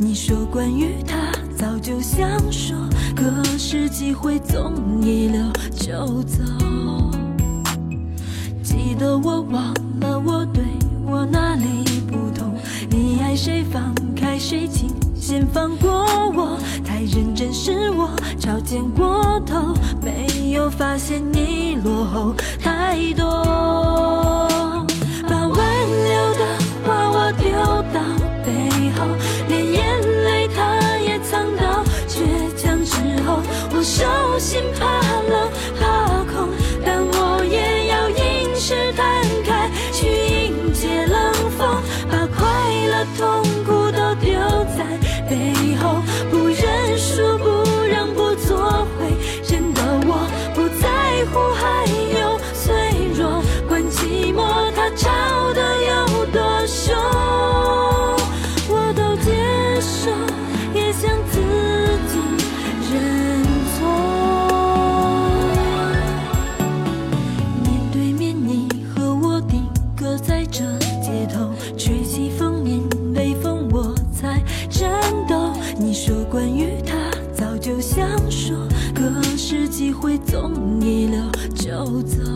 你说关于他早就想说，可是机会总一溜就走。记得我忘了，我对我哪里不同？你爱谁？放开谁？请先放过我。太认真是我，超见过头，没有发现你落后太多。你说关于他早就想说，可是机会总一溜就走。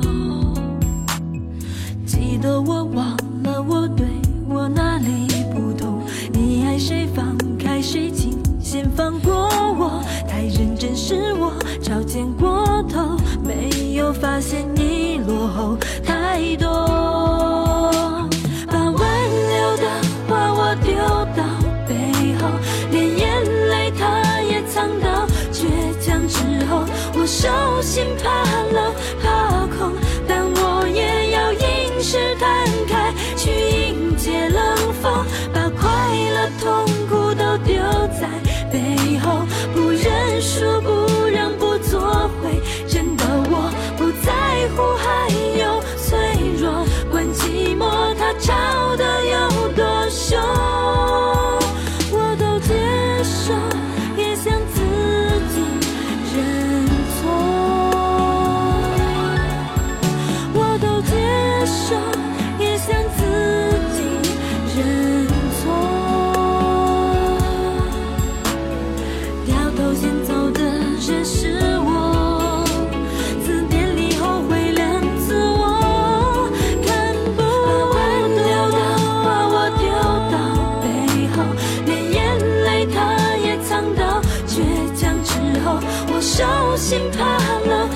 心怕冷怕空但我也要硬是摊开去迎接冷风把快乐痛苦都丢在背后不认输不手心怕冷